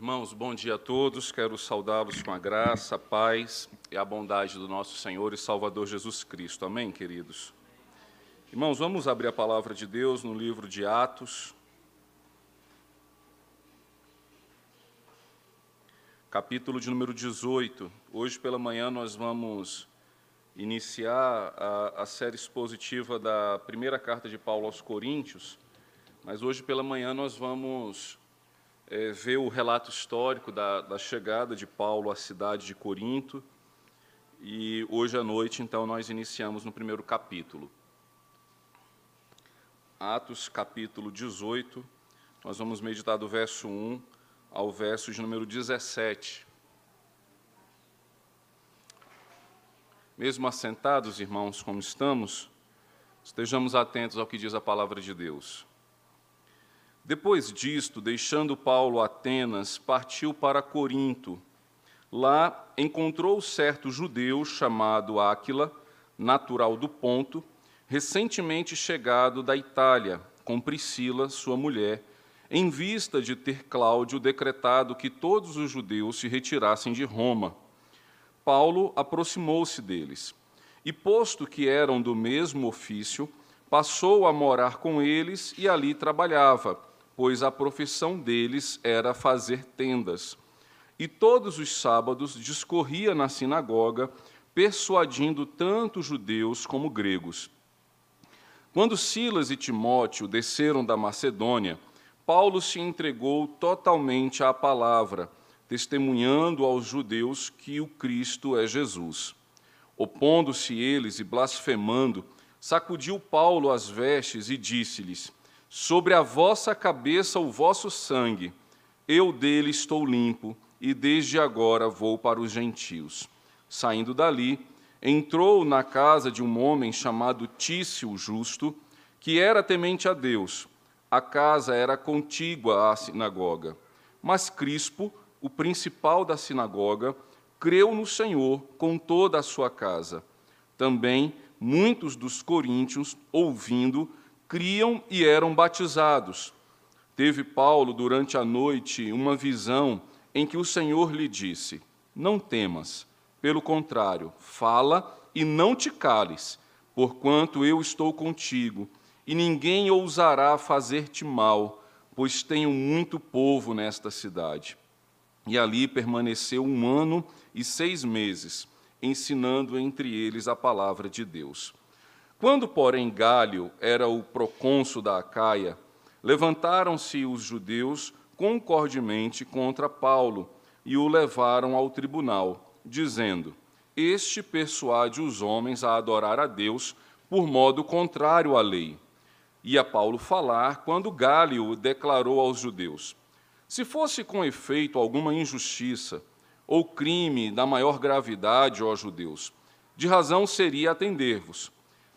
Irmãos, bom dia a todos. Quero saudá-los com a graça, a paz e a bondade do nosso Senhor e Salvador Jesus Cristo. Amém, queridos? Irmãos, vamos abrir a palavra de Deus no livro de Atos, capítulo de número 18. Hoje pela manhã nós vamos iniciar a, a série expositiva da primeira carta de Paulo aos Coríntios, mas hoje pela manhã nós vamos é, ver o relato histórico da, da chegada de Paulo à cidade de Corinto. E hoje à noite, então, nós iniciamos no primeiro capítulo. Atos, capítulo 18, nós vamos meditar do verso 1 ao verso de número 17. Mesmo assentados, irmãos, como estamos, estejamos atentos ao que diz a palavra de Deus. Depois disto, deixando Paulo Atenas, partiu para Corinto. Lá encontrou certo judeu chamado Áquila, natural do Ponto, recentemente chegado da Itália, com Priscila, sua mulher, em vista de ter Cláudio decretado que todos os judeus se retirassem de Roma. Paulo aproximou-se deles e, posto que eram do mesmo ofício, passou a morar com eles e ali trabalhava pois a profissão deles era fazer tendas. E todos os sábados discorria na sinagoga, persuadindo tanto judeus como gregos. Quando Silas e Timóteo desceram da Macedônia, Paulo se entregou totalmente à palavra, testemunhando aos judeus que o Cristo é Jesus. Opondo-se eles e blasfemando, sacudiu Paulo as vestes e disse-lhes: Sobre a vossa cabeça o vosso sangue, eu dele estou limpo, e desde agora vou para os gentios. Saindo dali, entrou na casa de um homem chamado Tício Justo, que era temente a Deus. A casa era contígua à sinagoga. Mas Crispo, o principal da sinagoga, creu no Senhor com toda a sua casa. Também muitos dos coríntios, ouvindo, criam e eram batizados. Teve Paulo, durante a noite, uma visão em que o Senhor lhe disse: Não temas, pelo contrário, fala e não te cales, porquanto eu estou contigo, e ninguém ousará fazer-te mal, pois tenho muito povo nesta cidade. E ali permaneceu um ano e seis meses, ensinando entre eles a palavra de Deus. Quando, porém, Galho era o procônsul da Acaia, levantaram-se os judeus concordemente contra Paulo e o levaram ao tribunal, dizendo: Este persuade os homens a adorar a Deus por modo contrário à lei. Ia Paulo falar quando Galho declarou aos judeus: Se fosse com efeito alguma injustiça ou crime da maior gravidade, ó judeus, de razão seria atender-vos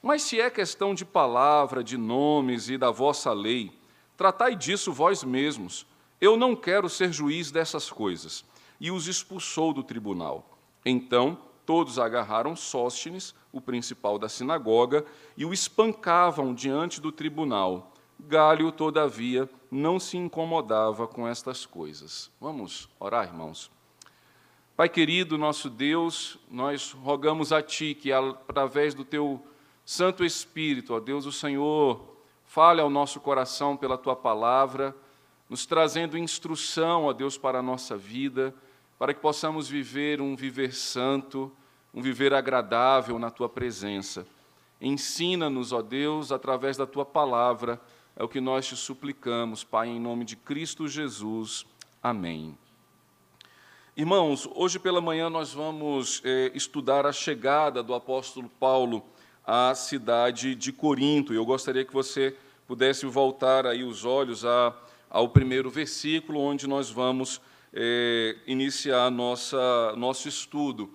mas se é questão de palavra, de nomes e da vossa lei, tratai disso vós mesmos. Eu não quero ser juiz dessas coisas. E os expulsou do tribunal. Então, todos agarraram Sóstenes, o principal da sinagoga, e o espancavam diante do tribunal. Galho, todavia, não se incomodava com estas coisas. Vamos orar, irmãos. Pai querido, nosso Deus, nós rogamos a Ti que, através do Teu Santo Espírito, ó Deus, o Senhor, fale ao nosso coração pela tua palavra, nos trazendo instrução, ó Deus, para a nossa vida, para que possamos viver um viver santo, um viver agradável na tua presença. Ensina-nos, ó Deus, através da tua palavra, é o que nós te suplicamos, Pai, em nome de Cristo Jesus. Amém. Irmãos, hoje pela manhã nós vamos eh, estudar a chegada do apóstolo Paulo à cidade de Corinto. Eu gostaria que você pudesse voltar aí os olhos a, ao primeiro versículo, onde nós vamos é, iniciar nossa, nosso estudo.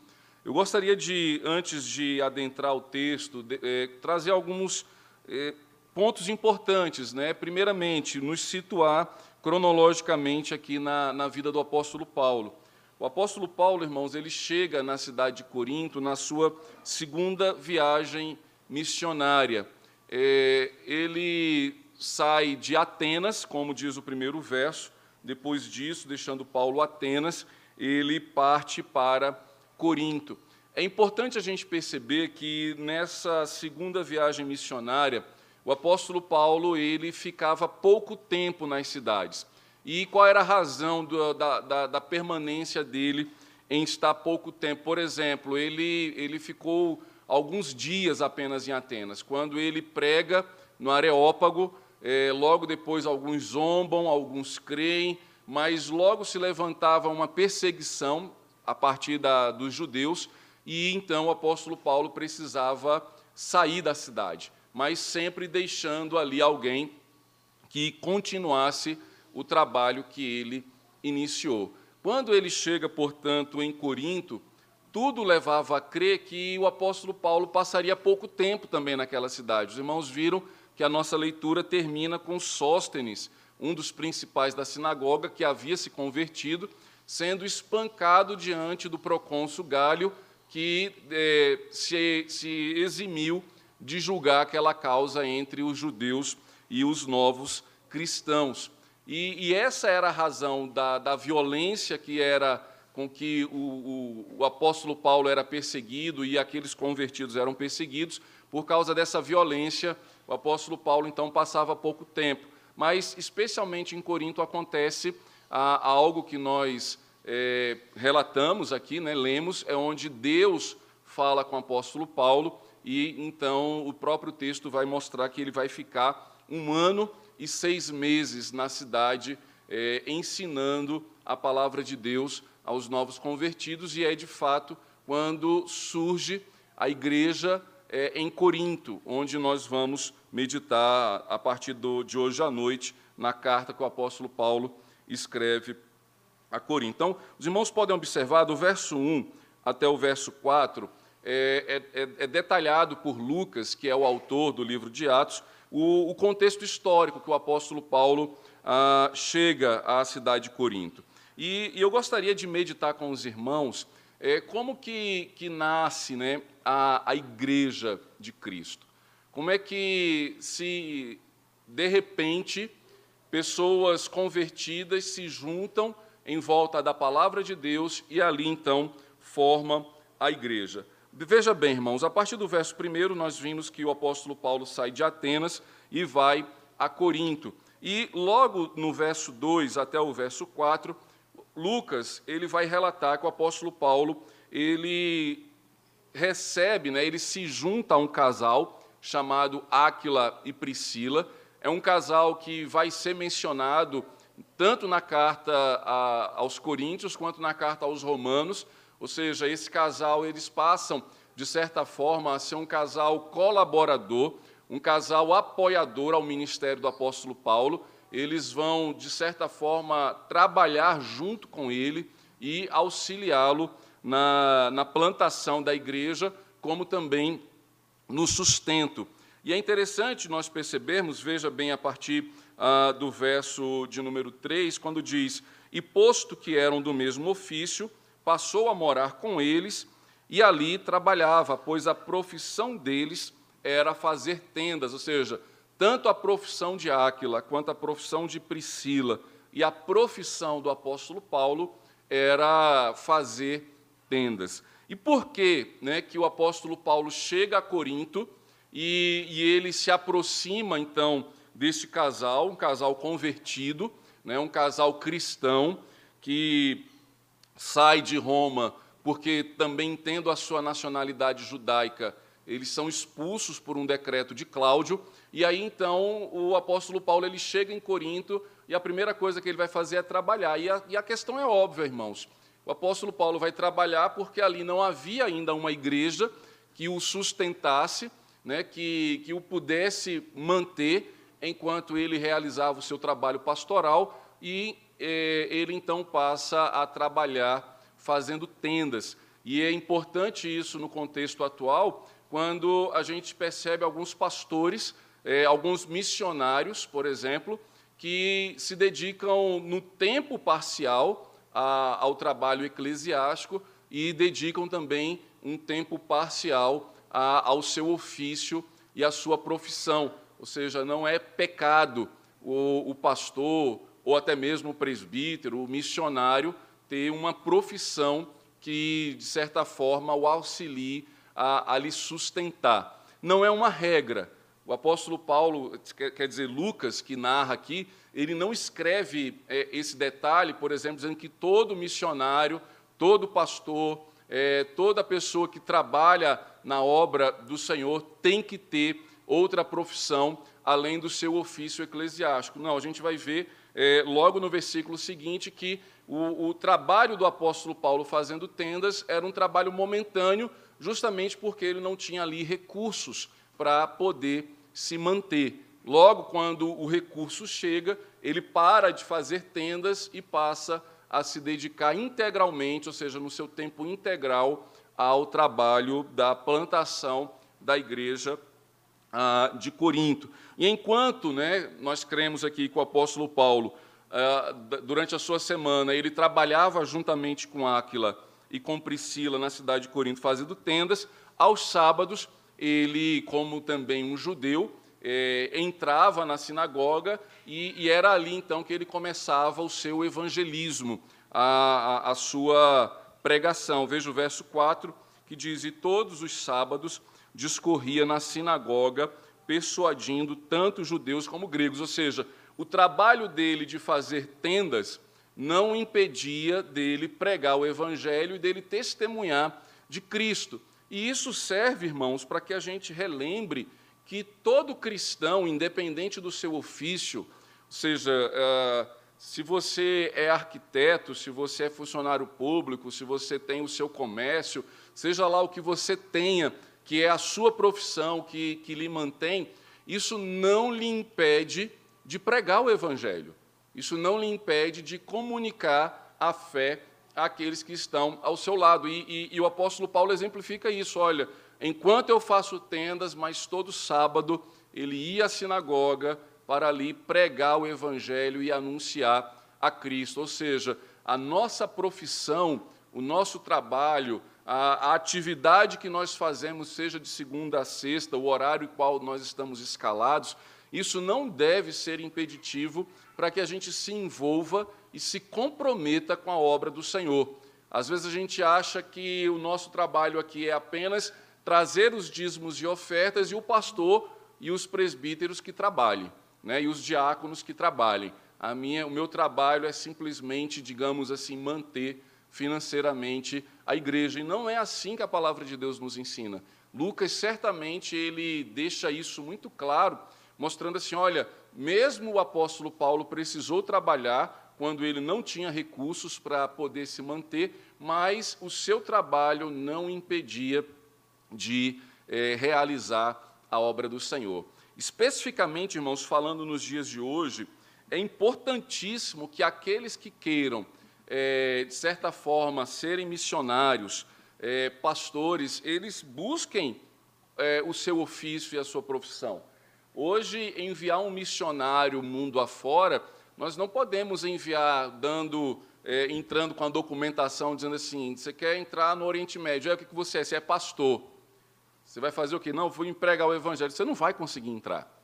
Eu gostaria de, antes de adentrar o texto, de, é, trazer alguns é, pontos importantes. Né? Primeiramente, nos situar cronologicamente aqui na, na vida do apóstolo Paulo. O apóstolo Paulo, irmãos, ele chega na cidade de Corinto na sua segunda viagem missionária. É, ele sai de Atenas, como diz o primeiro verso, depois disso, deixando Paulo Atenas, ele parte para Corinto. É importante a gente perceber que nessa segunda viagem missionária, o apóstolo Paulo ele ficava pouco tempo nas cidades. E qual era a razão do, da, da, da, permanência dele em estar pouco tempo? Por exemplo, ele, ele ficou alguns dias apenas em Atenas. Quando ele prega no Areópago, é, logo depois alguns zombam, alguns creem, mas logo se levantava uma perseguição a partir da, dos judeus, e então o apóstolo Paulo precisava sair da cidade, mas sempre deixando ali alguém que continuasse o trabalho que ele iniciou. Quando ele chega, portanto, em Corinto, tudo levava a crer que o apóstolo Paulo passaria pouco tempo também naquela cidade. Os irmãos viram que a nossa leitura termina com Sóstenes, um dos principais da sinagoga, que havia se convertido, sendo espancado diante do procônsul Galho, que eh, se, se eximiu de julgar aquela causa entre os judeus e os novos cristãos. E, e essa era a razão da, da violência que era com que o, o, o, apóstolo Paulo era perseguido e aqueles convertidos eram perseguidos, por causa dessa violência, o apóstolo Paulo então passava pouco tempo. Mas, especialmente em Corinto, acontece ah, algo que nós é, relatamos aqui, né, lemos, é onde Deus fala com o apóstolo Paulo, e então o próprio texto vai mostrar que ele vai ficar um ano e seis meses na cidade, é, ensinando a palavra de Deus aos novos convertidos, e é de fato quando surge a igreja é, em Corinto, onde nós vamos meditar a partir do, de hoje à noite, na carta que o apóstolo Paulo escreve a Corinto. Então, os irmãos podem observar do verso 1 até o verso 4, é, é, é, é detalhado por Lucas, que é o autor do livro de Atos, o, o contexto histórico que o apóstolo Paulo ah, chega à cidade de Corinto. E, e, eu gostaria de meditar com os irmãos é, como que, que nasce né, a, a igreja de Cristo. Como é que, se de repente pessoas convertidas se juntam em volta da palavra de Deus e ali então forma a igreja. Veja bem, irmãos, a partir do verso 1 nós vimos que o apóstolo Paulo sai de Atenas e vai a Corinto. E logo no verso 2 até o verso 4, Lucas, ele vai relatar que o apóstolo Paulo, ele recebe, né, ele se junta a um casal chamado Áquila e Priscila. É um casal que vai ser mencionado tanto na carta aos Coríntios quanto na carta aos Romanos, ou seja, esse casal, eles passam, de certa forma, a ser um casal colaborador, um casal apoiador ao ministério do apóstolo Paulo. Eles vão, de certa forma, trabalhar junto com ele e auxiliá-lo na, na plantação da igreja, como também no sustento. E é interessante nós percebermos, veja bem a partir ah, do verso de número 3, quando diz: E posto que eram do mesmo ofício, passou a morar com eles e ali trabalhava, pois a profissão deles era fazer tendas, ou seja, tanto a profissão de Áquila quanto a profissão de Priscila e a profissão do apóstolo Paulo era fazer tendas. E por que, né, que o apóstolo Paulo chega a Corinto e, e ele se aproxima então desse casal, um casal convertido, né, um casal cristão que sai de Roma, porque também tendo a sua nacionalidade judaica, eles são expulsos por um decreto de Cláudio, e aí então o apóstolo Paulo ele chega em Corinto e a primeira coisa que ele vai fazer é trabalhar. E a, e a questão é óbvia, irmãos. O apóstolo Paulo vai trabalhar porque ali não havia ainda uma igreja que o sustentasse, né, que, que o pudesse manter enquanto ele realizava o seu trabalho pastoral e ele então passa a trabalhar fazendo tendas. E é importante isso no contexto atual, quando a gente percebe alguns pastores, é, alguns missionários, por exemplo, que se dedicam no tempo parcial a, ao trabalho eclesiástico e dedicam também um tempo parcial a, ao seu ofício e à sua profissão. Ou seja, não é pecado o, o pastor ou até mesmo o presbítero, o missionário, ter uma profissão que, de certa forma, o auxilie a, a lhe sustentar. Não é uma regra. O apóstolo Paulo, quer dizer, Lucas, que narra aqui, ele não escreve é, esse detalhe, por exemplo, dizendo que todo missionário, todo pastor, é, toda pessoa que trabalha na obra do Senhor tem que ter outra profissão além do seu ofício eclesiástico. Não, a gente vai ver é, logo no versículo seguinte que o, o trabalho do apóstolo Paulo fazendo tendas era um trabalho momentâneo, justamente porque ele não tinha ali recursos para poder se manter. Logo, quando o recurso chega, ele para de fazer tendas e passa a se dedicar integralmente, ou seja, no seu tempo integral, ao trabalho da plantação da igreja ah, de Corinto. E enquanto né, nós cremos aqui que o apóstolo Paulo, ah, durante a sua semana, ele trabalhava juntamente com Áquila e com Priscila na cidade de Corinto, fazendo tendas, aos sábados, ele, como também um judeu, eh, entrava na sinagoga e, e, era ali então que ele começava o seu evangelismo, a, a, a sua pregação. Veja o verso 4 que diz: E todos os sábados discorria na sinagoga, persuadindo tanto judeus como gregos. Ou seja, o trabalho dele de fazer tendas não impedia dele pregar o evangelho e dele testemunhar de Cristo. E isso serve, irmãos, para que a gente relembre que todo cristão, independente do seu ofício, ou seja, uh, se você é arquiteto, se você é funcionário público, se você tem o seu comércio, seja lá o que você tenha, que é a sua profissão que, que lhe mantém, isso não lhe impede de pregar o Evangelho. Isso não lhe impede de comunicar a fé àqueles que estão ao seu lado. E, e, e o apóstolo Paulo exemplifica isso. Olha, enquanto eu faço tendas, mas todo sábado ele ia à sinagoga para ali pregar o Evangelho e anunciar a Cristo. Ou seja, a nossa profissão, o nosso trabalho, a, a atividade que nós fazemos, seja de segunda a sexta, o horário em qual nós estamos escalados, isso não deve ser impeditivo para que a gente se envolva e se comprometa com a obra do Senhor. Às vezes a gente acha que o nosso trabalho aqui é apenas trazer os dízimos e ofertas e o pastor e os presbíteros que trabalhem, né, e os diáconos que trabalhem. A minha, o meu trabalho é simplesmente, digamos assim, manter financeiramente a igreja. E não é assim que a palavra de Deus nos ensina. Lucas certamente ele deixa isso muito claro, mostrando assim, olha, mesmo o apóstolo Paulo precisou trabalhar quando ele não tinha recursos para poder se manter, mas o seu trabalho não impedia de é, realizar a obra do Senhor. Especificamente, irmãos, falando nos dias de hoje, é importantíssimo que aqueles que queiram é, de certa forma, serem missionários, é, pastores, eles busquem é, o seu ofício e a sua profissão. Hoje, enviar um missionário mundo afora, nós não podemos enviar dando, é, entrando com a documentação dizendo assim: você quer entrar no Oriente Médio, é o que você é? Você é pastor. Você vai fazer o quê? Não, vou empregar o Evangelho. Você não vai conseguir entrar.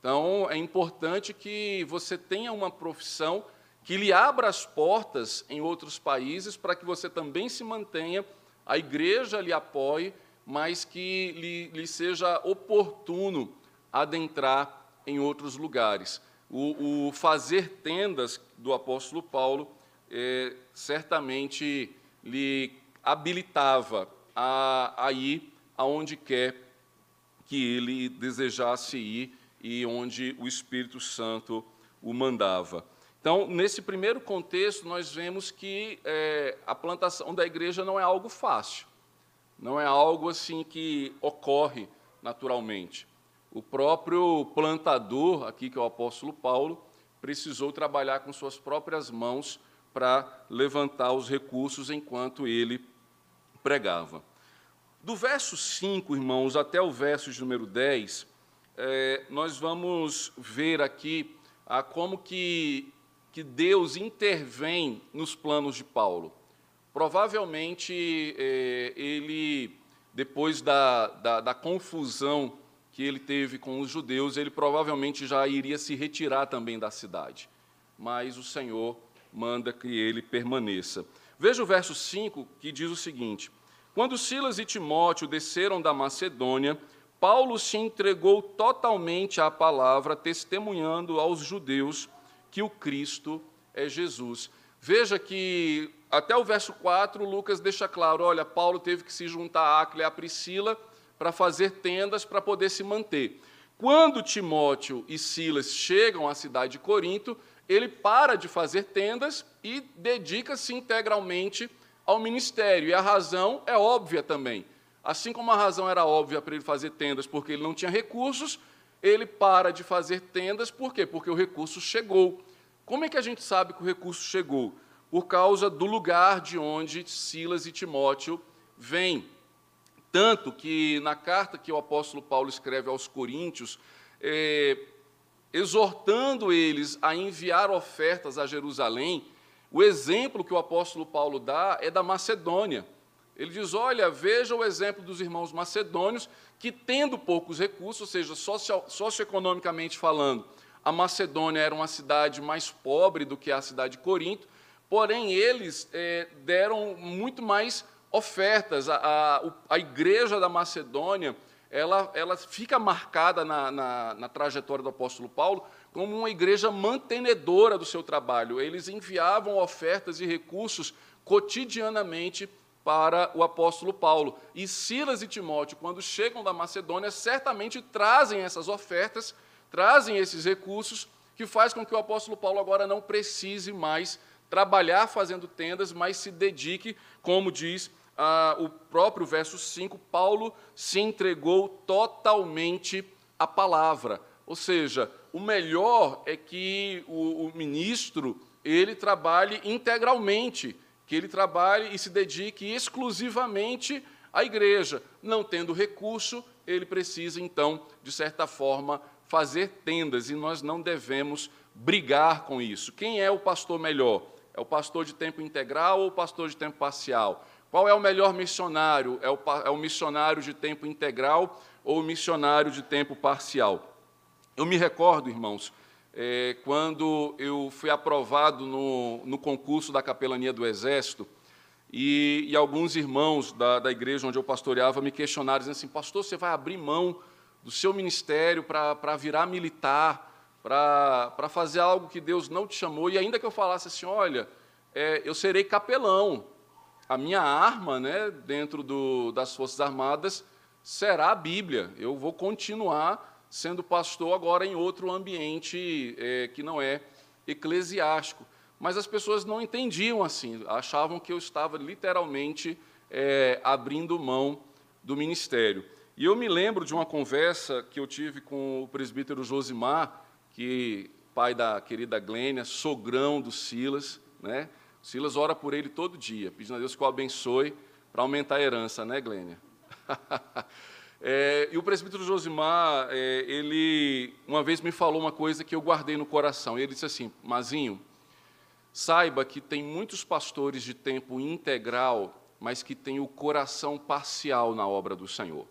Então, é importante que você tenha uma profissão que lhe abra as portas em outros países para que você também se mantenha, a igreja lhe apoie, mas que lhe, lhe seja oportuno adentrar em outros lugares. O, o fazer tendas do apóstolo Paulo é, certamente lhe habilitava a, a ir aonde quer que ele desejasse ir e onde o Espírito Santo o mandava. Então, nesse primeiro contexto, nós vemos que é, a plantação da igreja não é algo fácil, não é algo assim que ocorre naturalmente. O próprio plantador, aqui que é o apóstolo Paulo, precisou trabalhar com suas próprias mãos para levantar os recursos enquanto ele pregava. Do verso 5, irmãos, até o verso de número 10, é, nós vamos ver aqui a como que que Deus intervém nos planos de Paulo. Provavelmente é, ele, depois da, da, da, confusão que ele teve com os judeus, ele provavelmente já iria se retirar também da cidade. mas o Senhor manda que ele permaneça. Veja o verso 5, que diz o seguinte: Quando Silas e Timóteo desceram da Macedônia, Paulo se entregou totalmente à palavra, testemunhando aos judeus que o Cristo é Jesus. Veja que até o verso 4, Lucas deixa claro: olha, Paulo teve que se juntar a Áquila e a Priscila para fazer tendas para poder se manter. Quando Timóteo e Silas chegam à cidade de Corinto, ele para de fazer tendas e dedica-se integralmente ao ministério. E a razão é óbvia também. Assim como a razão era óbvia para ele fazer tendas porque ele não tinha recursos, ele para de fazer tendas, por quê? Porque o recurso chegou. Como é que a gente sabe que o recurso chegou? Por causa do lugar de onde Silas e Timóteo vêm. Tanto que na carta que o apóstolo Paulo escreve aos Coríntios, é, exortando eles a enviar ofertas a Jerusalém, o exemplo que o apóstolo Paulo dá é da Macedônia. Ele diz: Olha, veja o exemplo dos irmãos macedônios que, tendo poucos recursos, ou seja, socio, socioeconomicamente falando, a Macedônia era uma cidade mais pobre do que a cidade de Corinto, porém eles é, deram muito mais ofertas. A, a, a, igreja da Macedônia ela, ela fica marcada na, na, na trajetória do apóstolo Paulo como uma igreja mantenedora do seu trabalho. Eles enviavam ofertas e recursos cotidianamente para o apóstolo Paulo. E Silas e Timóteo, quando chegam da Macedônia, certamente trazem essas ofertas trazem esses recursos que faz com que o apóstolo Paulo agora não precise mais trabalhar fazendo tendas, mas se dedique, como diz ah, o próprio verso 5, Paulo se entregou totalmente à palavra. Ou seja, o melhor é que o, o ministro ele trabalhe integralmente, que ele trabalhe e se dedique exclusivamente à igreja. Não tendo recurso, ele precisa, então, de certa forma, fazer tendas e nós não devemos brigar com isso. Quem é o pastor melhor? É o pastor de tempo integral ou o pastor de tempo parcial? Qual é o melhor missionário? É o, é o missionário de tempo integral ou o missionário de tempo parcial? Eu me recordo, irmãos, é, quando eu fui aprovado no, no concurso da capelania do Exército, e, e, alguns irmãos da, da igreja onde eu pastoreava me questionaram, dizendo assim, pastor, você vai abrir mão do seu ministério para virar militar, para fazer algo que Deus não te chamou, e ainda que eu falasse assim, olha, é, eu serei capelão, a minha arma né, dentro do, das Forças Armadas será a Bíblia, eu vou continuar sendo pastor agora em outro ambiente é, que não é eclesiástico. Mas as pessoas não entendiam assim, achavam que eu estava literalmente é, abrindo mão do ministério. E eu me lembro de uma conversa que eu tive com o presbítero Josimar, que pai da querida Glênia, sogrão do Silas, né? O Silas ora por ele todo dia, pedindo a Deus que o abençoe para aumentar a herança, né, Glênia? é, e o presbítero Josimar, é, ele uma vez me falou uma coisa que eu guardei no coração. Ele disse assim: Mazinho, saiba que tem muitos pastores de tempo integral, mas que têm o coração parcial na obra do Senhor. Ou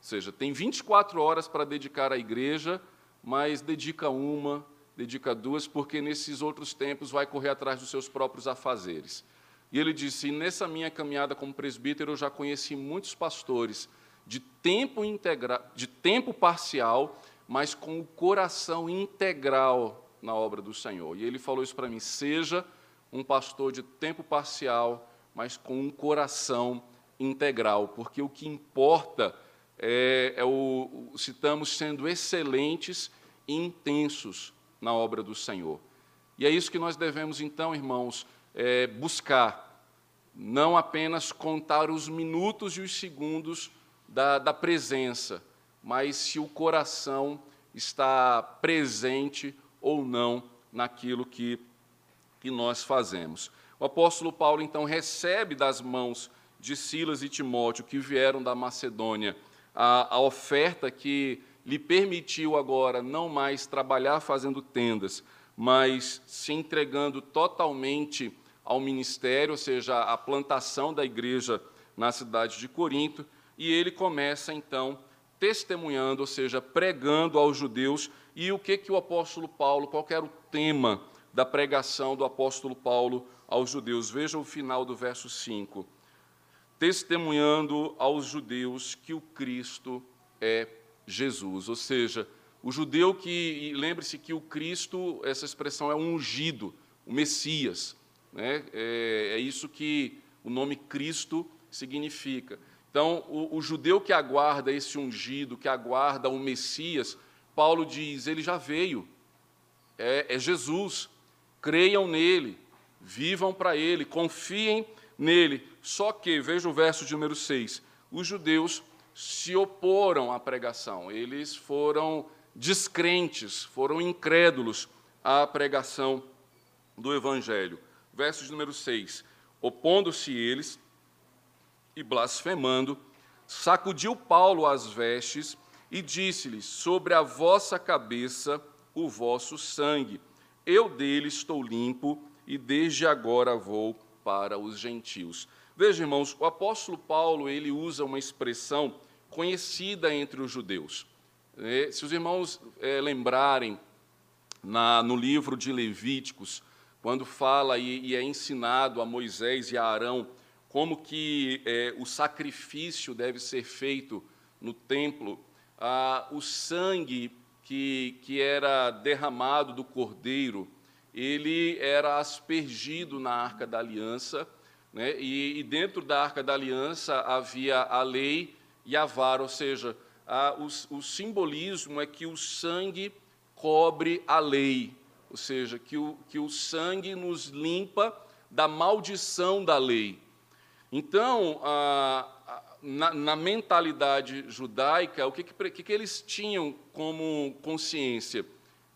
seja, tem 24 horas para dedicar à igreja, mas dedica uma, dedica duas, porque nesses outros tempos vai correr atrás dos seus próprios afazeres. E ele disse: nessa minha caminhada como presbítero, eu já conheci muitos pastores de tempo integral, de tempo parcial, mas com o coração integral na obra do Senhor. E ele falou isso para mim: seja um pastor de tempo parcial, mas com um coração integral, porque o que importa é, é o, citamos sendo excelentes e intensos na obra do Senhor. E é isso que nós devemos, então, irmãos, é, buscar. Não apenas contar os minutos e os segundos da, da presença, mas se o coração está presente ou não naquilo que, que nós fazemos. O apóstolo Paulo, então, recebe das mãos de Silas e Timóteo, que vieram da Macedônia, a, a oferta que lhe permitiu agora não mais trabalhar fazendo tendas, mas se entregando totalmente ao ministério, ou seja, à plantação da igreja na cidade de Corinto, e ele começa então testemunhando, ou seja, pregando aos judeus. E o que que o apóstolo Paulo, qual era o tema da pregação do apóstolo Paulo aos judeus. Veja o final do verso 5. Testemunhando aos judeus que o Cristo é Jesus. Ou seja, o judeu que, lembre-se que o Cristo, essa expressão é um ungido, o Messias. Né? É, é isso que o nome Cristo significa. Então, o, o, judeu que aguarda esse ungido, que aguarda o Messias, Paulo diz: ele já veio, é, é Jesus. Creiam nele, vivam para ele, confiem nele. Só que, veja o verso de número 6, os judeus se oporam à pregação, eles foram descrentes, foram incrédulos à pregação do Evangelho. Verso de número 6: Opondo-se eles e blasfemando, sacudiu Paulo as vestes e disse-lhes: Sobre a vossa cabeça o vosso sangue. Eu dele estou limpo e desde agora vou para os gentios. Veja, irmãos, o apóstolo Paulo ele usa uma expressão conhecida entre os judeus. É, se os irmãos é, lembrarem, na, no livro de Levíticos, quando fala e, e, é ensinado a Moisés e a Arão como que é, o sacrifício deve ser feito no templo, ah, o sangue que, que era derramado do cordeiro, ele era aspergido na Arca da Aliança, né, e, e dentro da Arca da Aliança havia a lei e a vara, ou seja, a, o, o simbolismo é que o sangue cobre a lei, ou seja, que o, que o sangue nos limpa da maldição da lei. Então, a, a, na, na, mentalidade judaica, o que, que, que eles tinham como consciência?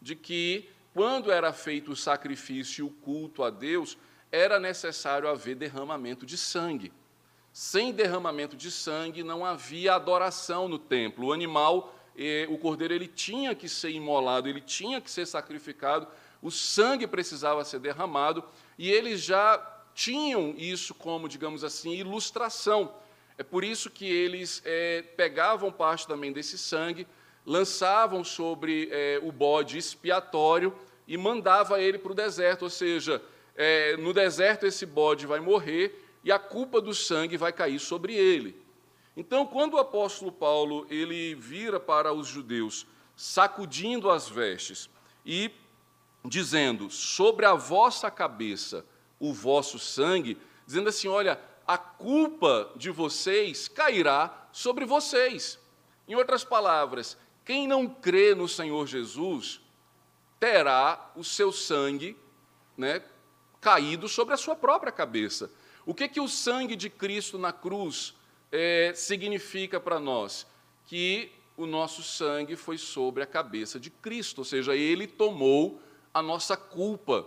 De que, quando era feito o sacrifício e o culto a Deus, era necessário haver derramamento de sangue. Sem derramamento de sangue não havia adoração no templo. O animal, eh, o cordeiro, ele tinha que ser imolado, ele tinha que ser sacrificado, o sangue precisava ser derramado, e eles já tinham isso como, digamos assim, ilustração. É por isso que eles é, pegavam parte também desse sangue, lançavam sobre é, o bode expiatório e mandava ele para o deserto, ou seja, é, no deserto esse bode vai morrer e a culpa do sangue vai cair sobre ele. Então, quando o apóstolo Paulo ele vira para os judeus, sacudindo as vestes e dizendo: "Sobre a vossa cabeça o vosso sangue", dizendo assim: "Olha, a culpa de vocês cairá sobre vocês". Em outras palavras, quem não crê no Senhor Jesus terá o seu sangue, né, caído sobre a sua própria cabeça. O que, que o sangue de Cristo na cruz é, significa para nós? Que o nosso sangue foi sobre a cabeça de Cristo, ou seja, ele tomou a nossa culpa,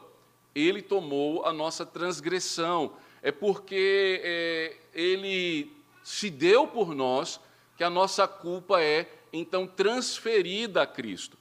ele tomou a nossa transgressão. É porque é, ele se deu por nós que a nossa culpa é então transferida a Cristo.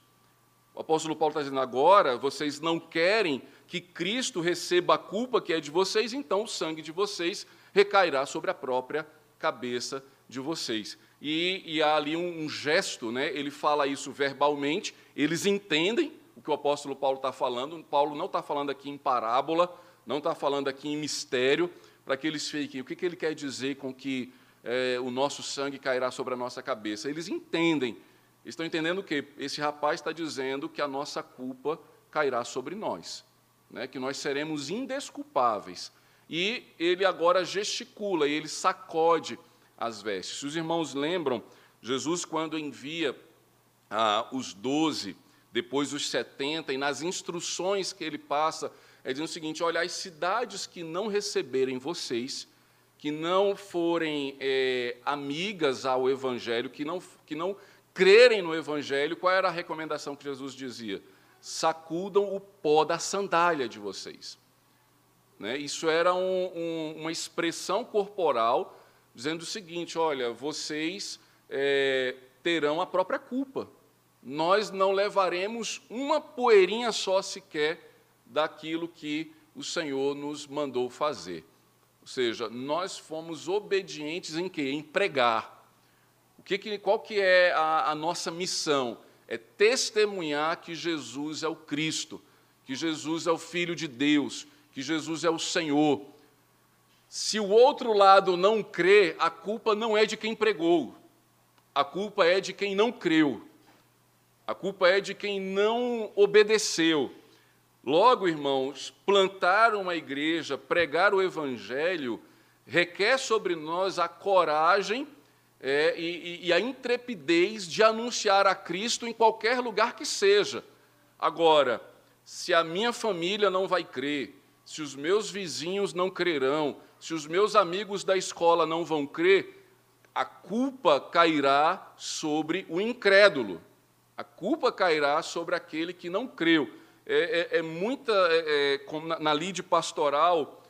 O apóstolo Paulo está dizendo agora: vocês não querem que Cristo receba a culpa que é de vocês, então o sangue de vocês recairá sobre a própria cabeça de vocês. E, e há ali um, um, gesto, né? ele fala isso verbalmente, eles entendem o que o apóstolo Paulo está falando. Paulo não está falando aqui em parábola, não está falando aqui em mistério, para que eles fiquem. O que, que ele quer dizer com que é, o nosso sangue cairá sobre a nossa cabeça? Eles entendem, estão entendendo o que? Esse rapaz está dizendo que a nossa culpa cairá sobre nós né, que nós seremos indesculpáveis. E ele agora gesticula, ele sacode as vestes. Os irmãos lembram, Jesus, quando envia ah, os doze, depois os setenta, e nas instruções que ele passa, é dizendo o seguinte: olha, as cidades que não receberem vocês, que não forem é, amigas ao Evangelho, que não, que não crerem no Evangelho, qual era a recomendação que Jesus dizia? sacudam o pó da sandália de vocês. Né? Isso era um, um, uma expressão corporal dizendo o seguinte: olha, vocês é, terão a própria culpa. Nós não levaremos uma poeirinha só sequer daquilo que o Senhor nos mandou fazer. Ou seja, nós fomos obedientes em quê? Em pregar. O que, qual que é a, a nossa missão? é testemunhar que Jesus é o Cristo, que Jesus é o Filho de Deus, que Jesus é o Senhor. Se o outro lado não crê, a culpa não é de quem pregou, a culpa é de quem não creu, a culpa é de quem não obedeceu. Logo, irmãos, plantar uma igreja, pregar o Evangelho, requer sobre nós a coragem é, e, e a intrepidez de anunciar a Cristo em qualquer lugar que seja. Agora, se a minha família não vai crer, se os meus vizinhos não crerão, se os meus amigos da escola não vão crer, a culpa cairá sobre o incrédulo, a culpa cairá sobre aquele que não creu é, é, é muita, é, é na, na lide pastoral,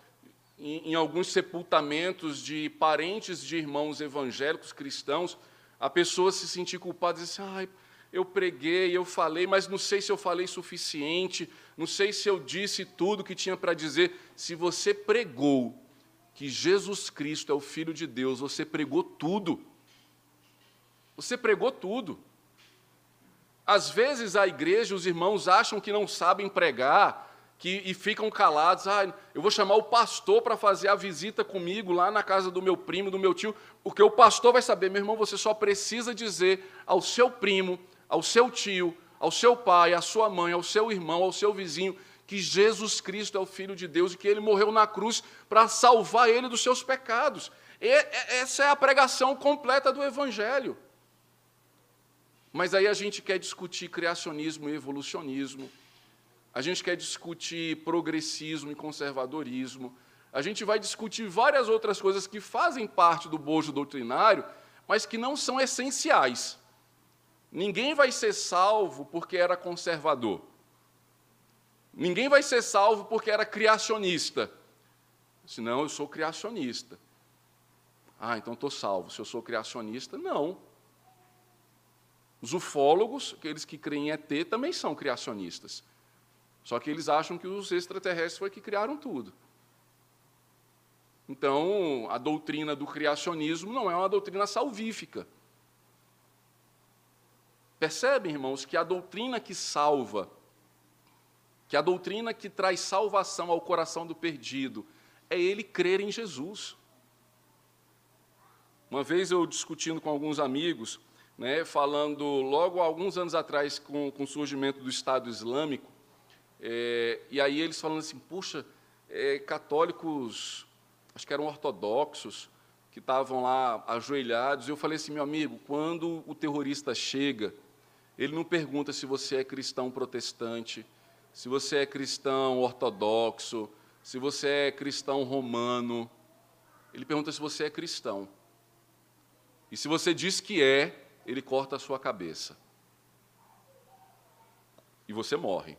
em, em, alguns sepultamentos de parentes de irmãos evangélicos cristãos, a pessoa se sentir culpada e dizer assim, ah, eu preguei, eu falei, mas não sei se eu falei suficiente, não sei se eu disse tudo que tinha para dizer. Se você pregou que Jesus Cristo é o Filho de Deus, você pregou tudo. Você pregou tudo. Às vezes a igreja, os irmãos acham que não sabem pregar que, e ficam calados. Ah, eu vou chamar o pastor para fazer a visita comigo lá na casa do meu primo, do meu tio, porque o pastor vai saber, meu irmão, você só precisa dizer ao seu primo, ao seu tio, ao seu pai, à sua mãe, ao seu irmão, ao seu vizinho, que Jesus Cristo é o Filho de Deus e que ele morreu na cruz para salvar ele dos seus pecados. E, essa é a pregação completa do Evangelho. Mas aí a gente quer discutir criacionismo e evolucionismo, a gente quer discutir progressismo e conservadorismo, a gente vai discutir várias outras coisas que fazem parte do bojo doutrinário, mas que não são essenciais. Ninguém vai ser salvo porque era conservador. Ninguém vai ser salvo porque era criacionista. Senão eu sou criacionista. Ah, então estou salvo. Se eu sou criacionista, não. Os ufólogos, aqueles que creem em ET, também são criacionistas. Só que eles acham que os extraterrestres foi que criaram tudo. Então, a doutrina do criacionismo não é uma doutrina salvífica. Percebem, irmãos, que a doutrina que salva, que a doutrina que traz salvação ao coração do perdido, é ele crer em Jesus. Uma vez eu discutindo com alguns amigos, né, falando logo alguns anos atrás com, com o surgimento do Estado Islâmico, é, e aí eles falando assim, puxa, é, católicos, acho que eram ortodoxos, que estavam lá ajoelhados, e eu falei assim, meu amigo, quando o terrorista chega, ele não pergunta se você é cristão protestante, se você é cristão ortodoxo, se você é cristão romano, ele pergunta se você é cristão. E se você diz que é, ele corta a sua cabeça. E você morre.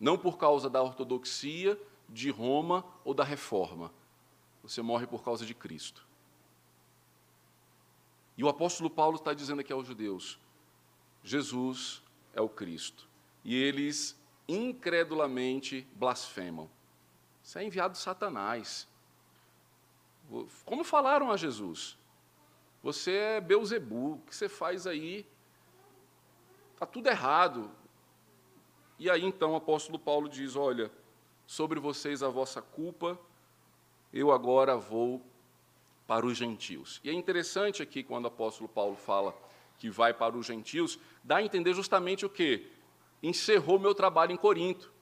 Não por causa da ortodoxia, de Roma ou da reforma. Você morre por causa de Cristo. E o apóstolo Paulo está dizendo aqui aos judeus: Jesus é o Cristo. E eles incredulamente blasfemam. Isso é enviado de Satanás. Como falaram a Jesus? Você é Beuzebu, o que você faz aí? Está tudo errado. E aí então o apóstolo Paulo diz: Olha, sobre vocês a vossa culpa, eu agora vou para os gentios. E é interessante aqui quando o apóstolo Paulo fala que vai para os gentios, dá a entender justamente o que? Encerrou meu trabalho em Corinto,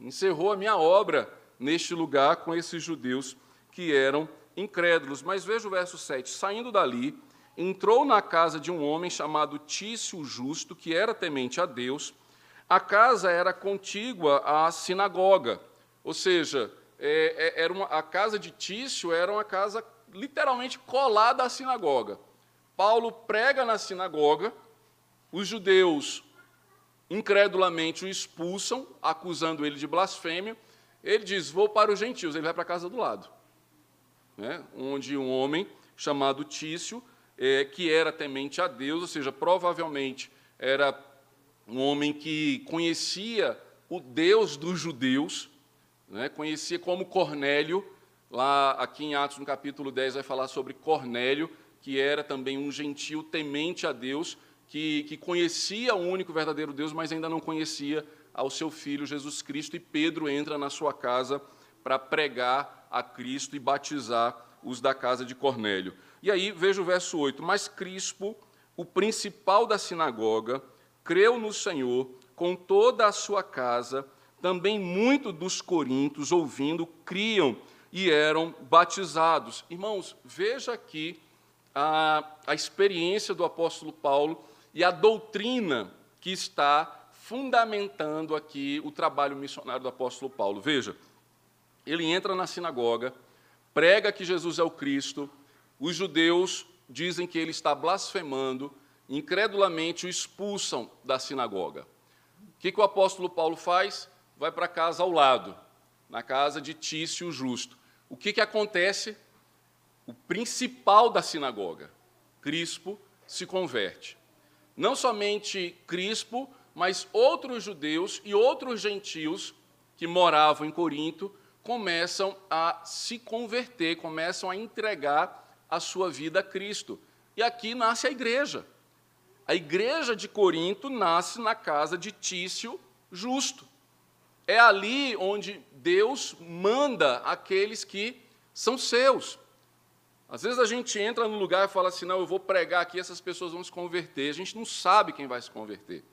encerrou a minha obra neste lugar com esses judeus que eram incrédulos. Mas veja o verso 7. Saindo dali, entrou na casa de um homem chamado Tício Justo, que era temente a Deus. A casa era contígua à sinagoga, ou seja, é, é, era uma, a casa de Tício era uma casa literalmente colada à sinagoga. Paulo prega na sinagoga, os judeus incredulamente o expulsam, acusando ele de blasfêmia. Ele diz: Vou para os gentios. Ele vai para a casa do lado né, onde um homem chamado Tício, é, que era temente a Deus, ou seja, provavelmente era um homem que conhecia o Deus dos judeus, né, conhecia como Cornélio, lá aqui em Atos, no capítulo 10, vai falar sobre Cornélio, que era também um gentil temente a Deus, que, que conhecia o único verdadeiro Deus, mas ainda não conhecia ao seu filho Jesus Cristo, e Pedro entra na sua casa para pregar a Cristo e batizar os da casa de Cornélio. E aí, veja o verso 8: Mas Crispo, o principal da sinagoga, creu no Senhor com toda a sua casa, também muito dos corintos, ouvindo, criam e eram batizados. Irmãos, veja aqui a, a experiência do apóstolo Paulo e a doutrina que está fundamentando aqui o trabalho missionário do apóstolo Paulo. Veja, ele entra na sinagoga, prega que Jesus é o Cristo, os judeus dizem que ele está blasfemando, incredulamente o expulsam da sinagoga. O que, que o apóstolo Paulo faz? Vai para a casa ao lado, na casa de Tício Justo. O que, que acontece? O principal da sinagoga, Crispo, se converte. Não somente Crispo, mas outros judeus e outros gentios que moravam em Corinto começam a se converter, começam a entregar a sua vida a Cristo. E aqui nasce a igreja. A igreja de Corinto nasce na casa de Tício Justo. É ali onde Deus manda aqueles que são seus. Às vezes a gente entra no lugar e fala assim: não, eu vou pregar aqui, essas pessoas vão se converter. A gente não sabe quem vai se converter.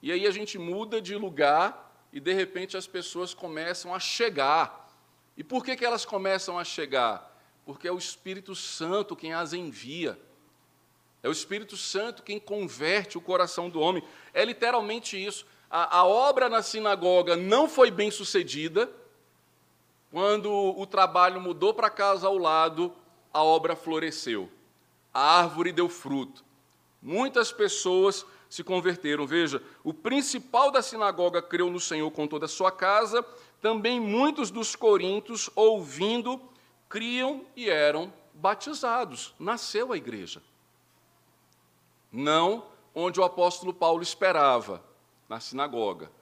E aí a gente muda de lugar e de repente as pessoas começam a chegar. E por que, que elas começam a chegar? Porque é o Espírito Santo quem as envia. É o Espírito Santo quem converte o coração do homem. É literalmente isso. A, a obra na sinagoga não foi bem sucedida. Quando o trabalho mudou para casa ao lado, a obra floresceu. A árvore deu fruto. Muitas pessoas se converteram. Veja, o principal da sinagoga creu no Senhor com toda a sua casa, também muitos dos corintos, ouvindo, criam e eram batizados. Nasceu a igreja. Não onde o apóstolo Paulo esperava, na sinagoga,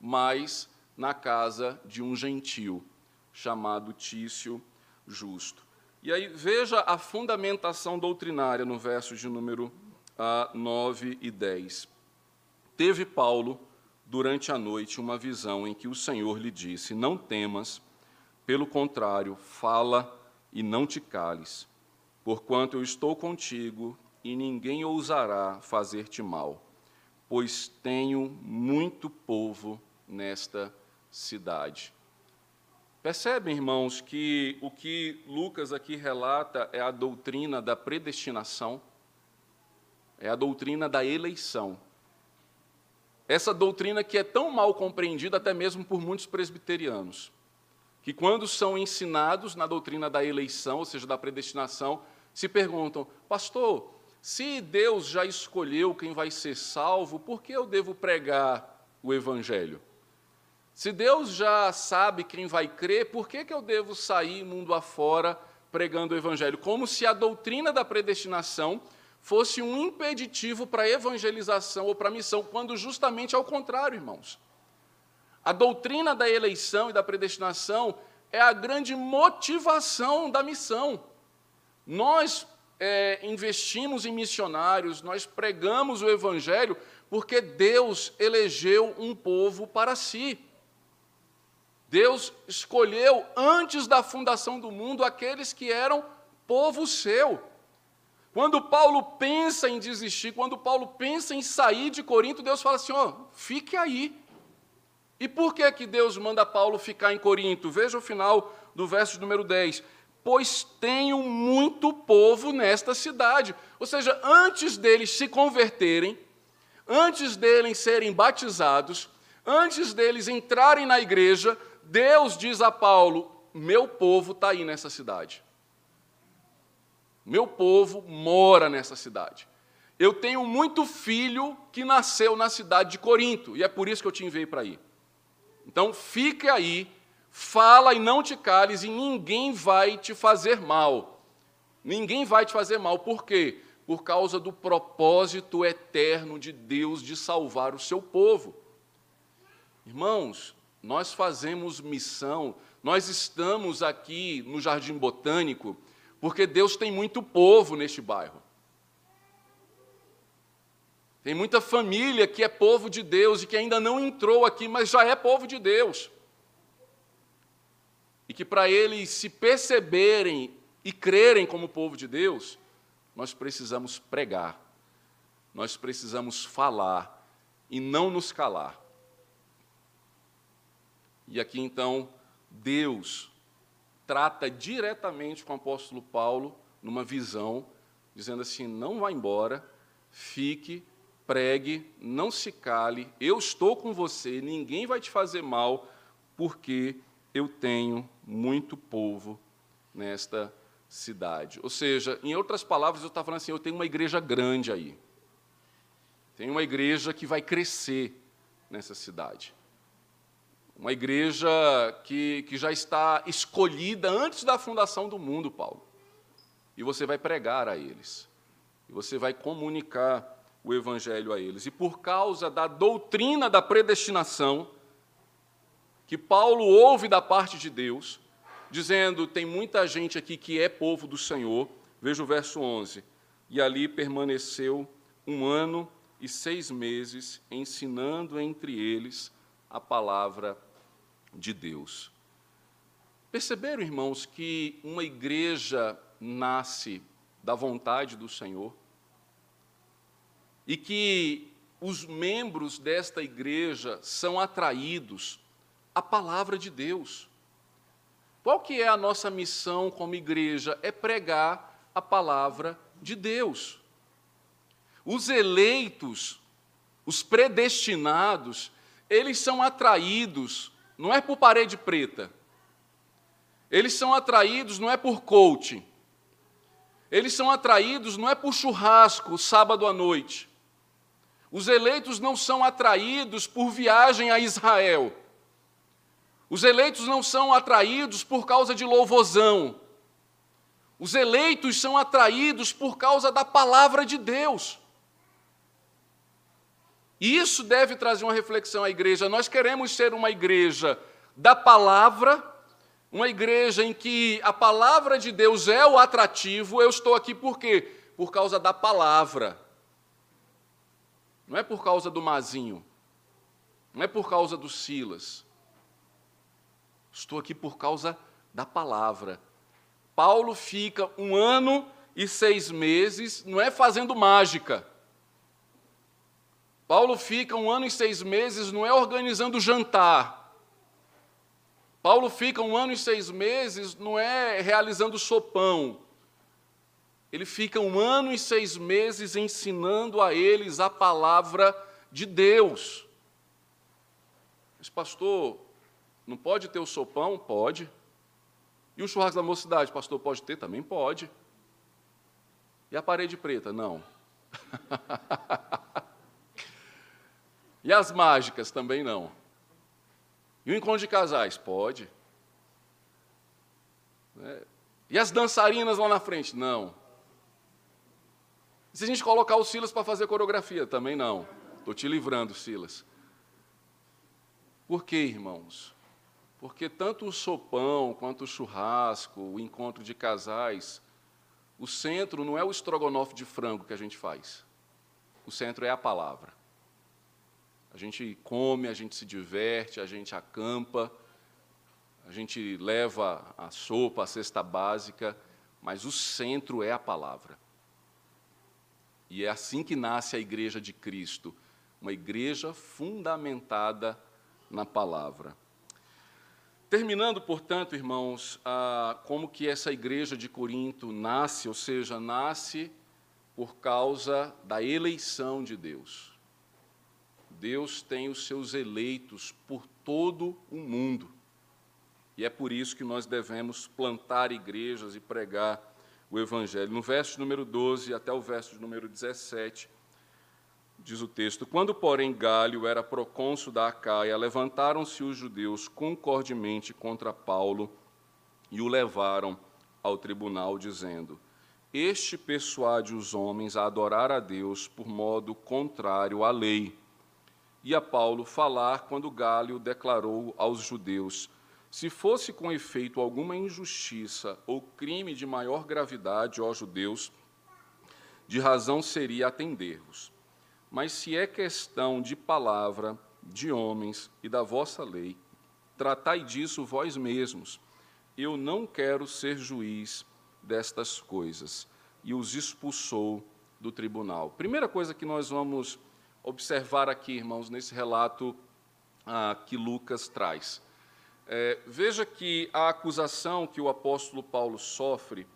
mas na casa de um gentio chamado Tício Justo. E aí veja a fundamentação doutrinária no verso de número a 9 e 10. Teve Paulo, durante a noite, uma visão em que o Senhor lhe disse: Não temas, pelo contrário, fala e não te cales, porquanto eu estou contigo e ninguém ousará fazer-te mal, pois tenho muito povo nesta cidade. Percebem, irmãos, que o que Lucas aqui relata é a doutrina da predestinação? É a doutrina da eleição. Essa doutrina que é tão mal compreendida até mesmo por muitos presbiterianos, que quando são ensinados na doutrina da eleição, ou seja, da predestinação, se perguntam: "Pastor, se Deus já escolheu quem vai ser salvo, por que eu devo pregar o evangelho? Se Deus já sabe quem vai crer, por que, que eu devo sair mundo afora pregando o evangelho? Como se a doutrina da predestinação fosse um impeditivo para a evangelização ou para a missão, quando justamente ao contrário, irmãos. A doutrina da eleição e da predestinação é a grande motivação da missão. Nós é, investimos em missionários, nós pregamos o Evangelho porque Deus elegeu um povo para si. Deus escolheu antes da fundação do mundo aqueles que eram povo seu. Quando Paulo pensa em desistir, quando Paulo pensa em sair de Corinto, Deus fala assim: ó, oh, fique aí. E por que, que Deus manda Paulo ficar em Corinto? Veja o final do verso número 10. Pois tenho muito povo nesta cidade. Ou seja, antes deles se converterem, antes deles serem batizados, antes deles entrarem na igreja, Deus diz a Paulo: meu povo está aí nessa cidade. Meu povo mora nessa cidade. Eu tenho muito filho que nasceu na cidade de Corinto, e é por isso que eu te enviei para aí. Então, fique aí, fala e não te cales, e ninguém vai te fazer mal. Ninguém vai te fazer mal. Por quê? Por causa do propósito eterno de Deus de salvar o seu povo. Irmãos, nós fazemos missão, nós estamos aqui no Jardim Botânico porque Deus tem muito povo neste bairro. Tem muita família que é povo de Deus e que ainda não entrou aqui, mas já é povo de Deus. E que para eles se perceberem e crerem como povo de Deus, nós precisamos pregar, nós precisamos falar e não nos calar. E aqui então, Deus trata diretamente com o apóstolo Paulo numa visão, dizendo assim: não vá embora, fique pregue, não se cale, eu estou com você, ninguém vai te fazer mal, porque eu tenho muito povo nesta cidade. Ou seja, em outras palavras, eu estava falando assim: eu tenho uma igreja grande aí. Tem uma igreja que vai crescer nessa cidade. Uma igreja que, que já está escolhida antes da fundação do mundo, Paulo. E você vai pregar a eles. E você vai comunicar o evangelho a eles. E por causa da doutrina da predestinação, que Paulo ouve da parte de Deus, dizendo: tem muita gente aqui que é povo do Senhor. Veja o verso 11. E ali permaneceu um ano e seis meses, ensinando entre eles a palavra de Deus. Perceberam, irmãos, que uma igreja nasce da vontade do Senhor? e que os membros desta igreja são atraídos à palavra de Deus. Qual que é a nossa missão como igreja? É pregar a palavra de Deus. Os eleitos, os predestinados, eles são atraídos, não é por parede preta. Eles são atraídos não é por coaching. Eles são atraídos não é por churrasco sábado à noite. Os eleitos não são atraídos por viagem a Israel. Os eleitos não são atraídos por causa de louvozão. Os eleitos são atraídos por causa da palavra de Deus. E isso deve trazer uma reflexão à igreja. Nós queremos ser uma igreja da palavra, uma igreja em que a palavra de Deus é o atrativo. Eu estou aqui por quê? Por causa da palavra. Não é por causa do Mazinho. Não é por causa do Silas. Estou aqui por causa da palavra. Paulo fica um ano e seis meses, não é fazendo mágica. Paulo fica um ano e seis meses, não é organizando jantar. Paulo fica um ano e seis meses, não é realizando sopão. Ele fica um ano e seis meses ensinando a eles a palavra de Deus. Mas, pastor, não pode ter o sopão? Pode. E o churrasco da mocidade, pastor, pode ter? Também pode. E a parede preta? Não. e as mágicas? Também não. E o encontro de casais? Pode. É. E as dançarinas lá na frente? Não. Se a gente colocar o Silas para fazer coreografia, também não. Estou te livrando, Silas. Por quê, irmãos? Porque tanto o sopão quanto o churrasco, o encontro de casais, o centro não é o estrogonofe de frango que a gente faz. O centro é a palavra. A gente come, a gente se diverte, a gente acampa, a gente leva a sopa, a cesta básica, mas o centro é a palavra. E é assim que nasce a igreja de Cristo, uma igreja fundamentada na palavra. Terminando, portanto, irmãos, como que essa igreja de Corinto nasce, ou seja, nasce por causa da eleição de Deus. Deus tem os seus eleitos por todo o mundo. E é por isso que nós devemos plantar igrejas e pregar o Evangelho. No verso número 12 até o verso número 17, diz o texto: Quando, porém, Galho era procônsul da Acaia, levantaram-se os judeus concordemente contra Paulo e o levaram ao tribunal, dizendo: Este persuade os homens a adorar a Deus por modo contrário à lei. E a Paulo falar quando Galho declarou aos judeus: se fosse com efeito alguma injustiça ou crime de maior gravidade, ó judeus, de razão seria atender-vos. Mas se é questão de palavra, de homens e da vossa lei, tratai disso vós mesmos. Eu não quero ser juiz destas coisas. E os expulsou do tribunal. Primeira coisa que nós vamos observar aqui, irmãos, nesse relato ah, que Lucas traz. É, veja que a acusação que o apóstolo Paulo sofre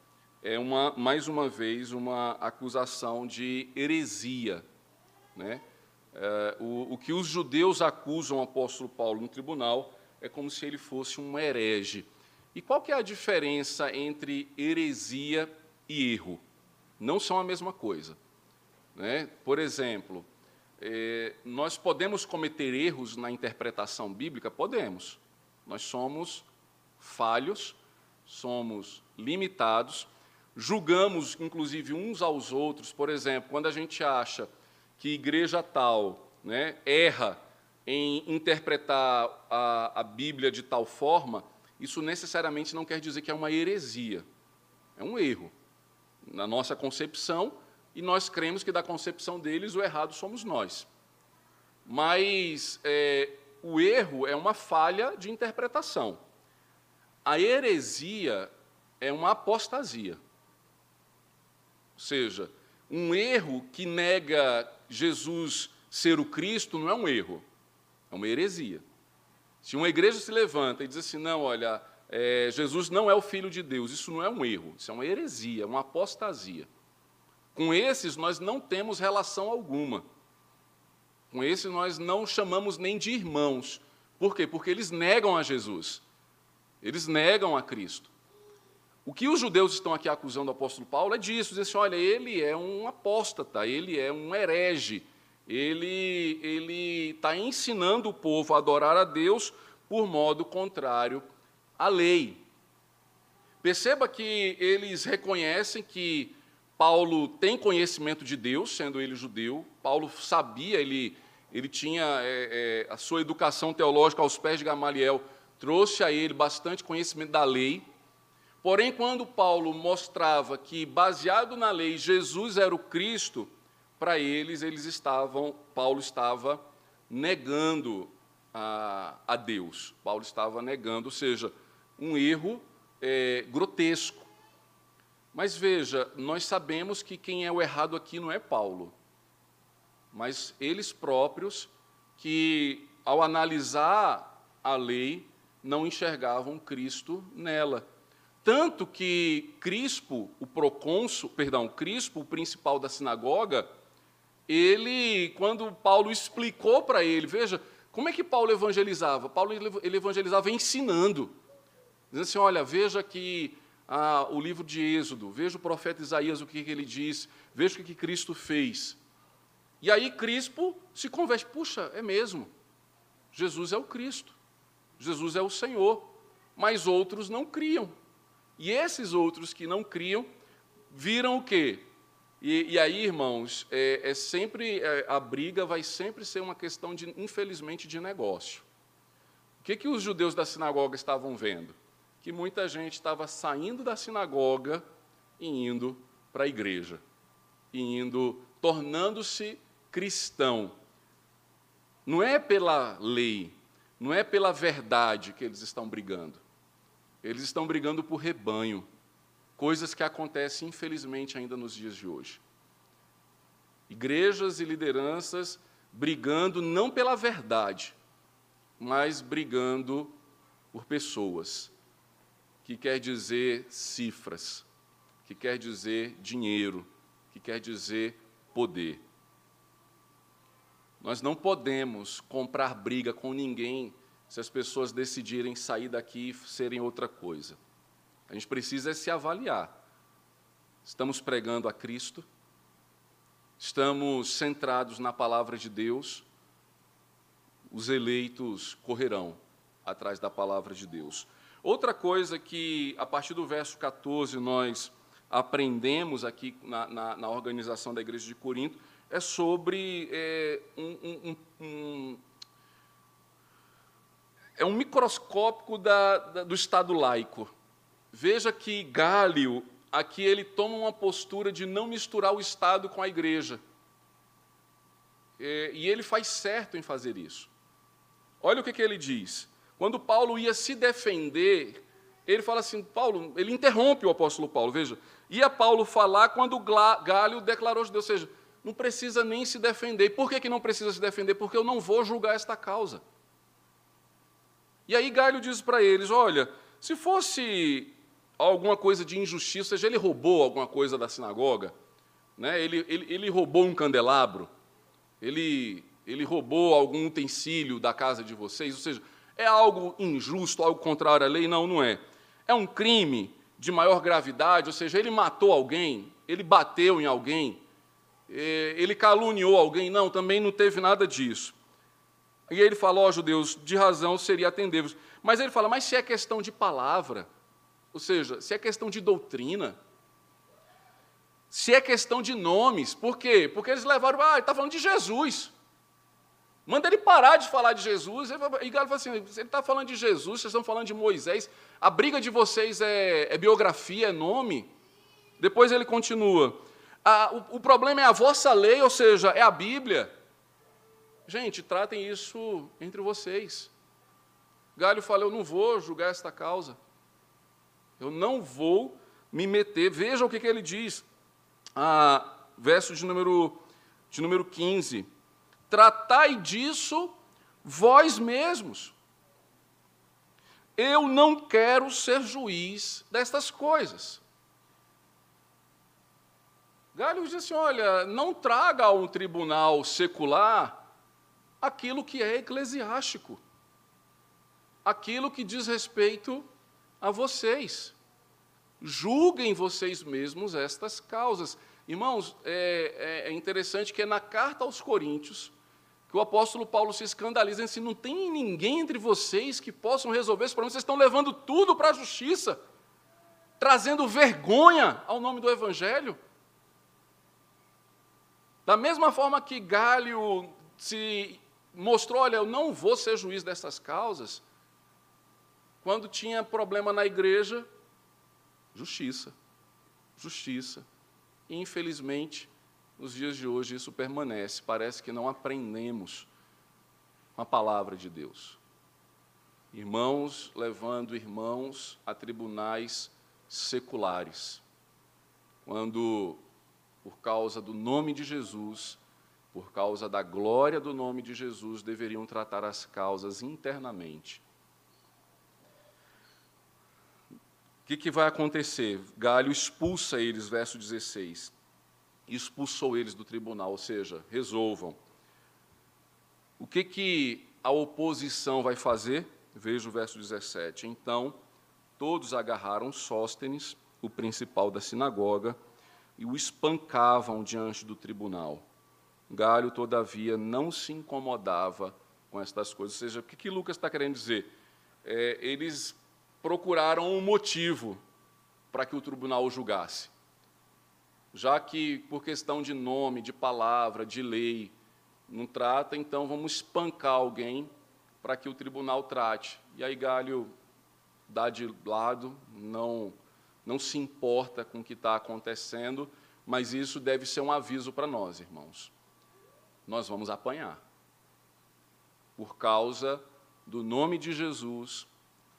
é uma, mais uma vez, uma acusação de heresia. Né? É, o, o que os judeus acusam o apóstolo Paulo no tribunal é como se ele fosse um herege. E qual que é a diferença entre heresia e erro? Não são a mesma coisa. Né? Por exemplo, é, nós podemos cometer erros na interpretação bíblica? Podemos. Nós somos falhos, somos limitados, julgamos, inclusive, uns aos outros. Por exemplo, quando a gente acha que igreja tal né, erra em interpretar a, a Bíblia de tal forma, isso necessariamente não quer dizer que é uma heresia. É um erro. Na nossa concepção, e nós cremos que da concepção deles o errado somos nós. Mas é, o erro é uma falha de interpretação. A heresia é uma apostasia. Ou seja, um erro que nega Jesus ser o Cristo não é um erro, é uma heresia. Se uma igreja se levanta e diz assim, não, olha, é, Jesus não é o Filho de Deus, isso não é um erro, isso é uma heresia, uma apostasia. Com esses nós não temos relação alguma. Com esses nós não chamamos nem de irmãos. Por quê? Porque eles negam a Jesus. Eles negam a Cristo. O que os judeus estão aqui acusando o apóstolo Paulo é disso, dizem assim, olha, ele é um apóstata, ele é um herege, ele ele está ensinando o povo a adorar a Deus por modo contrário à lei. Perceba que eles reconhecem que Paulo tem conhecimento de Deus, sendo ele judeu. Paulo sabia, ele, ele tinha é, é, a sua educação teológica aos pés de Gamaliel, trouxe a ele bastante conhecimento da lei. Porém, quando Paulo mostrava que, baseado na lei, Jesus era o Cristo, para eles, eles estavam, Paulo estava negando a, a Deus. Paulo estava negando, ou seja, um erro é, grotesco. Mas veja, nós sabemos que quem é o errado aqui não é Paulo, mas eles próprios que, ao analisar a lei, não enxergavam Cristo nela. Tanto que Crispo, o procônsul, perdão, Crispo, o principal da sinagoga, ele, quando Paulo explicou para ele, veja, como é que Paulo evangelizava? Paulo ele evangelizava ensinando. Dizendo assim, olha, veja que ah, o livro de Êxodo, veja o profeta Isaías, o que, que ele diz, veja o que, que Cristo fez. E aí Crispo se converte, puxa, é mesmo, Jesus é o Cristo, Jesus é o Senhor, mas outros não criam. E esses outros que não criam, viram o quê? E, e aí, irmãos, é, é sempre, é, a briga vai sempre ser uma questão, de, infelizmente, de negócio. O que, que os judeus da sinagoga estavam vendo? Que muita gente estava saindo da sinagoga e indo para a igreja, e indo, tornando-se cristão. Não é pela lei, não é pela verdade que eles estão brigando. Eles estão brigando por rebanho, coisas que acontecem, infelizmente, ainda nos dias de hoje. Igrejas e lideranças brigando não pela verdade, mas brigando por pessoas que quer dizer cifras, que quer dizer dinheiro, que quer dizer poder. Nós não podemos comprar briga com ninguém se as pessoas decidirem sair daqui e serem outra coisa. A gente precisa se avaliar. Estamos pregando a Cristo? Estamos centrados na palavra de Deus? Os eleitos correrão atrás da palavra de Deus. Outra coisa que, a partir do verso 14, nós aprendemos aqui na, na, na organização da igreja de Corinto é sobre é, um, um, um, é um microscópico da, da, do Estado laico. Veja que Gálio, aqui ele toma uma postura de não misturar o Estado com a igreja. é, e ele faz certo em fazer isso. Olha o que, que ele diz. Quando Paulo ia se defender, ele fala assim: Paulo, ele interrompe o apóstolo Paulo, veja. Ia Paulo falar quando Galho declarou de Deus, ou seja, não precisa nem se defender. Por que, que não precisa se defender? Porque eu não vou julgar esta causa. E aí Galho diz para eles: olha, se fosse alguma coisa de injustiça, seja, ele roubou alguma coisa da sinagoga, né? ele, ele, ele roubou um candelabro, ele, ele roubou algum utensílio da casa de vocês, ou seja, é algo injusto, algo contrário à lei? Não, não é. É um crime de maior gravidade, ou seja, ele matou alguém, ele bateu em alguém, é, ele caluniou alguém. Não, também não teve nada disso. E ele falou, ó judeus, de razão seria atender-vos. Mas ele fala, mas se é questão de palavra, ou seja, se é questão de doutrina, se é questão de nomes, por quê? Porque eles levaram, ah, ele está falando de Jesus. Manda ele parar de falar de Jesus. E Galo fala assim: ele está falando de Jesus, vocês estão falando de Moisés. A briga de vocês é, é biografia, é nome. Depois ele continua. Ah, o, o problema é a vossa lei, ou seja, é a Bíblia. Gente, tratem isso entre vocês. Galho fala: Eu não vou julgar esta causa. Eu não vou me meter. Veja o que, que ele diz. Ah, verso de número, de número 15 tratai disso vós mesmos. Eu não quero ser juiz destas coisas. Galho diz assim: olha, não traga a um tribunal secular aquilo que é eclesiástico, aquilo que diz respeito a vocês. Julguem vocês mesmos estas causas. Irmãos, é, é, é interessante que é na carta aos Coríntios, que o apóstolo Paulo se escandaliza assim: não tem ninguém entre vocês que possam resolver esse problema, vocês estão levando tudo para a justiça, trazendo vergonha ao nome do Evangelho. Da mesma forma que Galho se mostrou: olha, eu não vou ser juiz dessas causas, quando tinha problema na igreja, justiça, justiça. E, infelizmente, nos dias de hoje isso permanece. Parece que não aprendemos a palavra de Deus. Irmãos levando irmãos a tribunais seculares, quando, por causa do nome de Jesus, por causa da glória do nome de Jesus, deveriam tratar as causas internamente. O que, que vai acontecer? Galho expulsa eles, verso 16 e expulsou eles do tribunal, ou seja, resolvam. O que, que a oposição vai fazer? Veja o verso 17. Então, todos agarraram Sóstenes, o principal da sinagoga, e o espancavam diante do tribunal. Galho, todavia, não se incomodava com estas coisas. Ou seja, o que, que Lucas está querendo dizer? É, eles procuraram um motivo para que o tribunal o julgasse já que por questão de nome, de palavra, de lei, não trata, então vamos espancar alguém para que o tribunal trate. E aí Galho dá de lado, não, não se importa com o que está acontecendo, mas isso deve ser um aviso para nós, irmãos. Nós vamos apanhar. Por causa do nome de Jesus,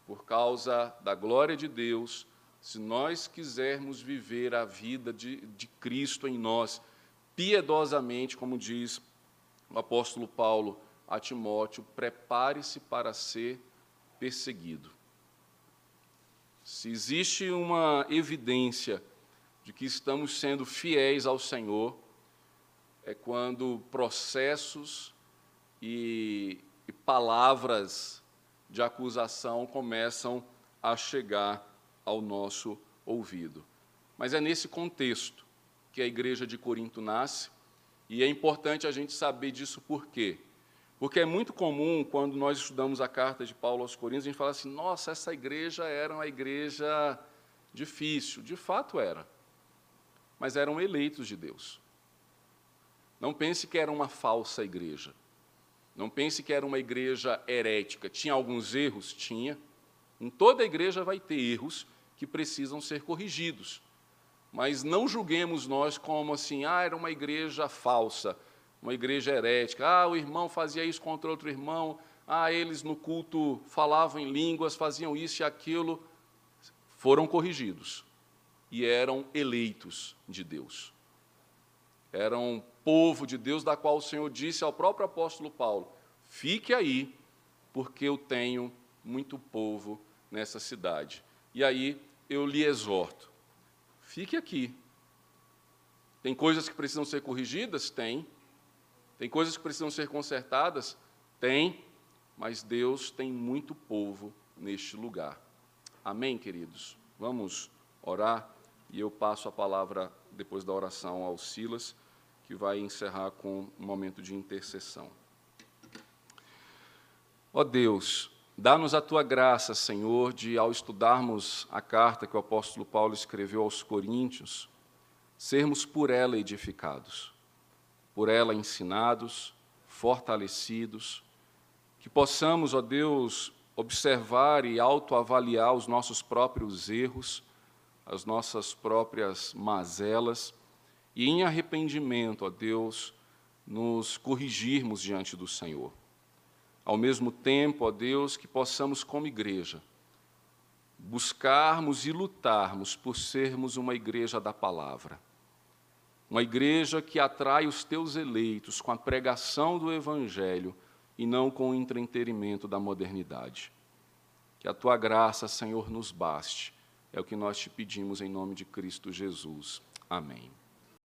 por causa da glória de Deus, se nós quisermos viver a vida de, de Cristo em nós, piedosamente, como diz o apóstolo Paulo a Timóteo, prepare-se para ser perseguido. Se existe uma evidência de que estamos sendo fiéis ao Senhor, é quando processos e, e palavras de acusação começam a chegar ao nosso ouvido. Mas é nesse contexto que a igreja de Corinto nasce, e é importante a gente saber disso por quê? Porque é muito comum, quando nós estudamos a carta de Paulo aos Coríntios, a gente fala assim: nossa, essa igreja era uma igreja difícil. De fato era. Mas eram eleitos de Deus. Não pense que era uma falsa igreja. Não pense que era uma igreja herética. Tinha alguns erros? Tinha. Em toda igreja vai ter erros, que precisam ser corrigidos. Mas não julguemos nós como assim, ah, era uma igreja falsa. uma igreja herética. Ah, o irmão fazia isso contra outro irmão. Ah, eles no culto falavam em línguas, faziam isso e aquilo. Foram corrigidos e eram eleitos de Deus. Eram povo de Deus, da qual o Senhor disse ao próprio apóstolo Paulo: Fique aí, porque eu tenho muito povo nessa cidade. E aí eu lhe exorto: fique aqui. Tem coisas que precisam ser corrigidas? Tem. Tem coisas que precisam ser consertadas? Tem. Mas Deus tem muito povo neste lugar. Amém, queridos? Vamos orar e eu passo a palavra, depois da oração, ao Silas, que vai encerrar com um momento de intercessão. Ó Deus, dá-nos a tua graça, Senhor, de, ao estudarmos a carta que o apóstolo Paulo escreveu aos Coríntios, sermos por ela edificados, por ela ensinados, fortalecidos, que possamos, ó Deus, observar e autoavaliar os nossos próprios erros, as nossas próprias mazelas, e em arrependimento, ó Deus, nos corrigirmos diante do Senhor. Ao mesmo tempo, ó Deus, que possamos, como igreja, buscarmos e lutarmos por sermos uma igreja da palavra. Uma igreja que atrai os teus eleitos com a pregação do Evangelho e não com o entretenimento da modernidade. Que a tua graça, Senhor, nos baste. É o que nós te pedimos em nome de Cristo Jesus. Amém.